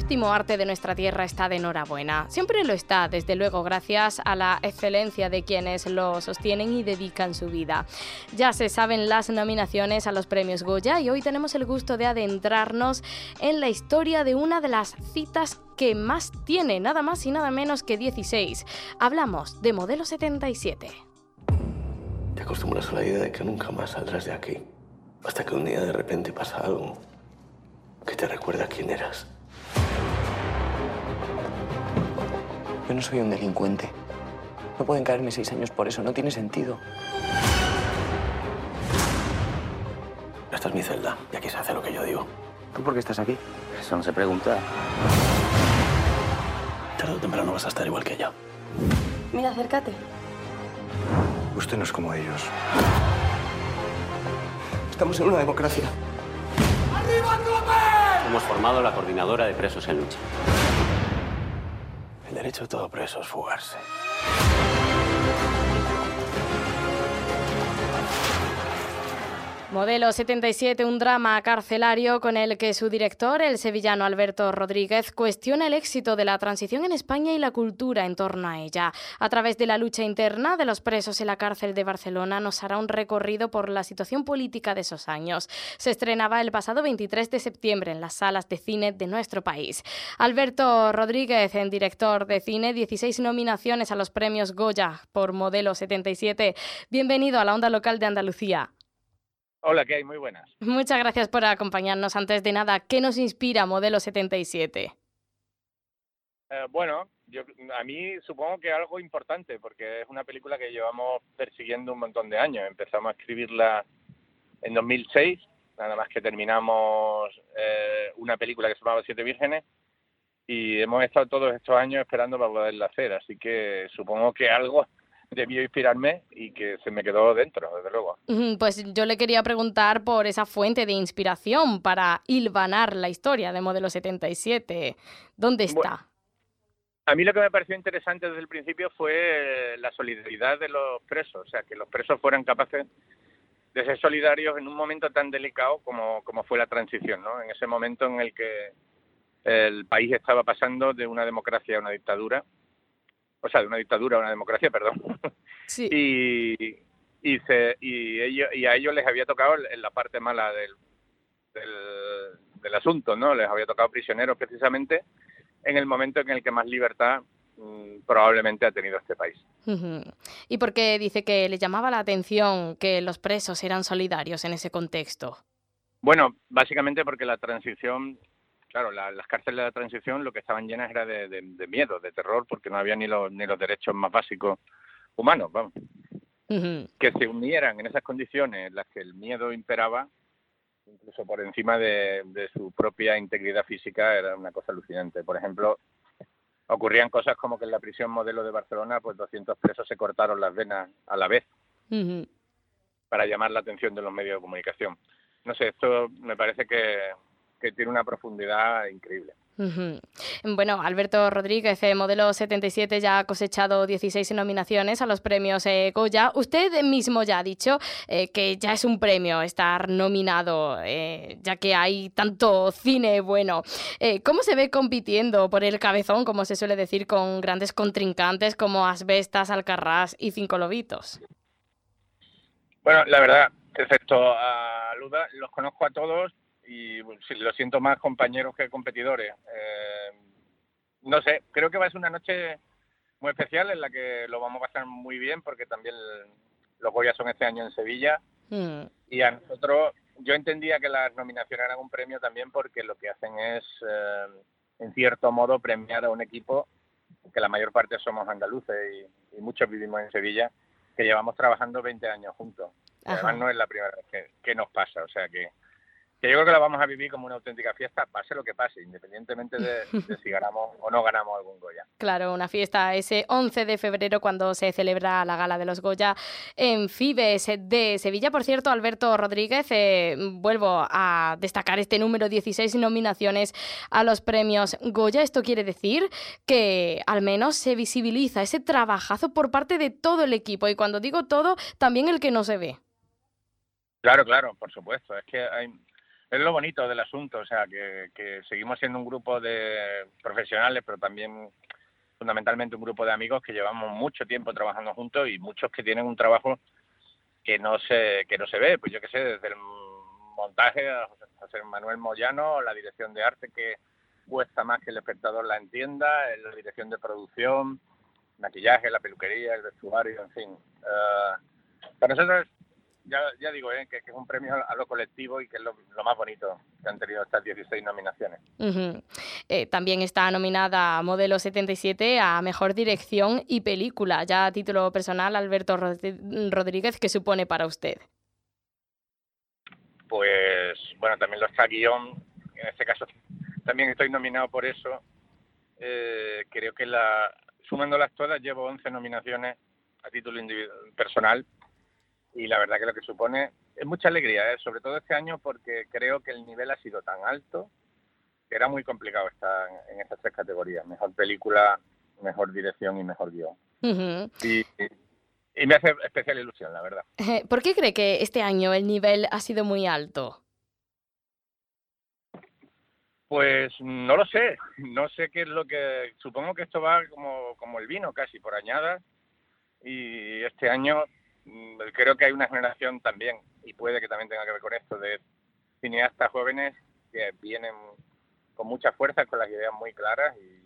Séptimo arte de nuestra tierra está de enhorabuena. Siempre lo está, desde luego, gracias a la excelencia de quienes lo sostienen y dedican su vida. Ya se saben las nominaciones a los premios Goya y hoy tenemos el gusto de adentrarnos en la historia de una de las citas que más tiene, nada más y nada menos que 16. Hablamos de Modelo 77. Te acostumbras a la idea de que nunca más saldrás de aquí, hasta que un día de repente pasa algo que te recuerda quién eras. Yo no soy un delincuente. No pueden caerme seis años por eso, no tiene sentido. Esta es mi celda y aquí se hace lo que yo digo. ¿Tú por qué estás aquí? Eso no se pregunta. Tarde o temprano vas a estar igual que ella. Mira, acércate. Usted no es como ellos. Estamos en una democracia. ¡Arriba! Hemos formado la coordinadora de presos en lucha. Derecho de todo preso es fugarse. Modelo 77, un drama carcelario con el que su director, el sevillano Alberto Rodríguez, cuestiona el éxito de la transición en España y la cultura en torno a ella. A través de la lucha interna de los presos en la cárcel de Barcelona nos hará un recorrido por la situación política de esos años. Se estrenaba el pasado 23 de septiembre en las salas de cine de nuestro país. Alberto Rodríguez, en director de cine, 16 nominaciones a los premios Goya por Modelo 77. Bienvenido a la onda local de Andalucía. Hola, ¿qué hay? Muy buenas. Muchas gracias por acompañarnos. Antes de nada, ¿qué nos inspira Modelo 77? Eh, bueno, yo, a mí supongo que algo importante, porque es una película que llevamos persiguiendo un montón de años. Empezamos a escribirla en 2006, nada más que terminamos eh, una película que se llamaba Siete Vírgenes, y hemos estado todos estos años esperando para poderla hacer. Así que supongo que algo debió inspirarme y que se me quedó dentro, desde luego. Pues yo le quería preguntar por esa fuente de inspiración para hilvanar la historia de Modelo 77. ¿Dónde está? a mí lo que me pareció interesante desde el principio fue la solidaridad de los presos, o sea, que los presos fueran capaces de ser solidarios en un momento tan delicado como, como fue la transición, ¿no? En ese momento en el que el país estaba pasando de una democracia a una dictadura o sea, de una dictadura a una democracia, perdón. Sí. y, y, se, y, ellos, y a ellos les había tocado en la parte mala del, del, asunto, ¿no? Les había tocado prisioneros precisamente en el momento en el que más libertad mm, probablemente ha tenido este país. ¿Y por qué dice que le llamaba la atención que los presos eran solidarios en ese contexto? Bueno, básicamente porque la transición claro, las cárceles de la transición lo que estaban llenas era de, miedo, de terror, porque no había ni los, ni los derechos más básicos humanos, vamos. Que se unieran en esas condiciones en las que el miedo imperaba, incluso por encima de, su propia integridad física, era una cosa alucinante. Por ejemplo, ocurrían cosas como que en la prisión modelo de Barcelona, pues 200 presos se cortaron las venas a la vez para llamar la atención de los medios de comunicación. No sé, esto me parece que, que tiene una profundidad increíble. Bueno, Alberto Rodríguez, eh, modelo 77, ya ha cosechado 16 nominaciones a los premios eh, Goya. Usted mismo ya ha dicho eh, que ya es un premio estar nominado, ya que hay tanto cine bueno. ¿Cómo se ve compitiendo por el cabezón, como se suele decir, con grandes contrincantes como Asbestas, Alcarrás y Cinco Lobitos? Bueno, la verdad, excepto a Luda, los conozco a todos y lo siento más compañeros que competidores. Eh, no sé, creo que va a ser una noche muy especial en la que lo vamos a pasar muy bien porque también los Goya son este año en Sevilla mm. y a nosotros yo entendía que las nominaciones eran un premio también porque lo que hacen es eh, en cierto modo premiar a un equipo que la mayor parte somos andaluces y, muchos vivimos en Sevilla que llevamos trabajando 20 años juntos. Además no es la primera vez que nos pasa, o sea que que yo creo que la vamos a vivir como una auténtica fiesta, pase lo que pase, independientemente de, si ganamos o no ganamos algún Goya. Claro, una fiesta ese 11 de febrero cuando se celebra la gala de los Goya en Fibes de Sevilla. Por cierto, Alberto Rodríguez, eh, vuelvo a destacar este número 16 nominaciones a los premios Goya. Esto quiere decir que al menos se visibiliza ese trabajazo por parte de todo el equipo y cuando digo todo, también el que no se ve. Claro, claro, por supuesto. Es que hay, es lo bonito del asunto, o sea, que, seguimos siendo un grupo de profesionales, pero también fundamentalmente un grupo de amigos que llevamos mucho tiempo trabajando juntos y muchos que tienen un trabajo que no se que no se ve, pues yo qué sé, desde el montaje a José Manuel Moyano, la dirección de arte que cuesta más que el espectador la entienda, la dirección de producción, maquillaje, la peluquería, el vestuario, en fin. Uh, para nosotros ya, digo, ¿eh? que, es un premio a lo colectivo y que es lo, más bonito que han tenido estas 16 nominaciones. Eh, también está nominada Modelo 77 a Mejor Dirección y Película. Ya a título personal, Alberto Rodríguez, ¿qué supone para usted? Pues, bueno, también lo está guion. En este caso, también estoy nominado por eso. Eh, creo que la, sumándolas todas, llevo 11 nominaciones a título personal y la verdad que lo que supone es mucha alegría, ¿eh? sobre todo este año porque creo que el nivel ha sido tan alto que era muy complicado estar en, estas tres categorías, mejor película, mejor dirección y mejor guion. y, me hace especial ilusión, la verdad. ¿Por qué cree que este año el nivel ha sido muy alto? Pues no lo sé, no sé qué es lo que... Supongo que esto va como, como el vino, casi por añadas, y este año creo que hay una generación también, y puede que también tenga que ver con esto, de cineastas jóvenes que vienen con mucha fuerza, con las ideas muy claras y,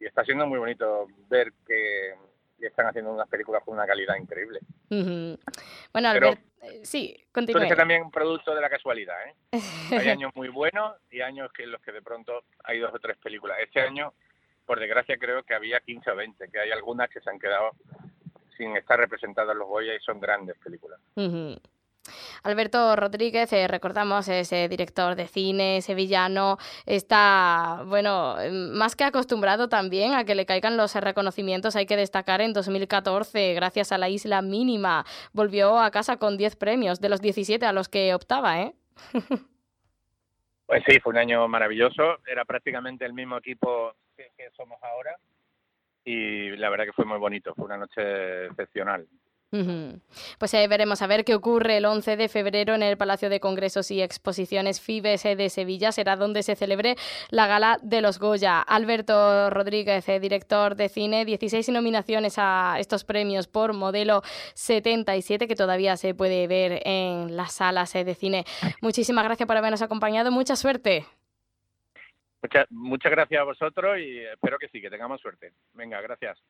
está siendo muy bonito ver que, están haciendo unas películas con una calidad increíble. Bueno, Albert, eh, sí, continúe. También producto de la casualidad, ¿eh? hay años muy buenos y años en los que de pronto hay dos o tres películas. Este año, por desgracia, creo que había 15 o 20, que hay algunas que se han quedado sin estar representados los Goya y son grandes películas. Alberto Rodríguez, eh, recordamos, es eh, director de cine sevillano, está, bueno, más que acostumbrado también a que le caigan los reconocimientos. Hay que destacar en 2014, gracias a la Isla Mínima, volvió a casa con 10 premios de los 17 a los que optaba, ¿eh? Pues sí, fue un año maravilloso. Era prácticamente el mismo equipo que somos ahora y la verdad que fue muy bonito, fue una noche excepcional. Pues ahí veremos a ver qué ocurre el 11 de febrero en el Palacio de Congresos y Exposiciones FIBES de Sevilla. Será donde se celebre la gala de los Goya. Alberto Rodríguez, eh, director de cine, 16 nominaciones a estos premios por modelo 77 que todavía se puede ver en las salas eh, de cine. Muchísimas gracias por habernos acompañado. Mucha suerte. Muchas, muchas gracias a vosotros y espero que sí, que tengamos suerte. Venga, gracias.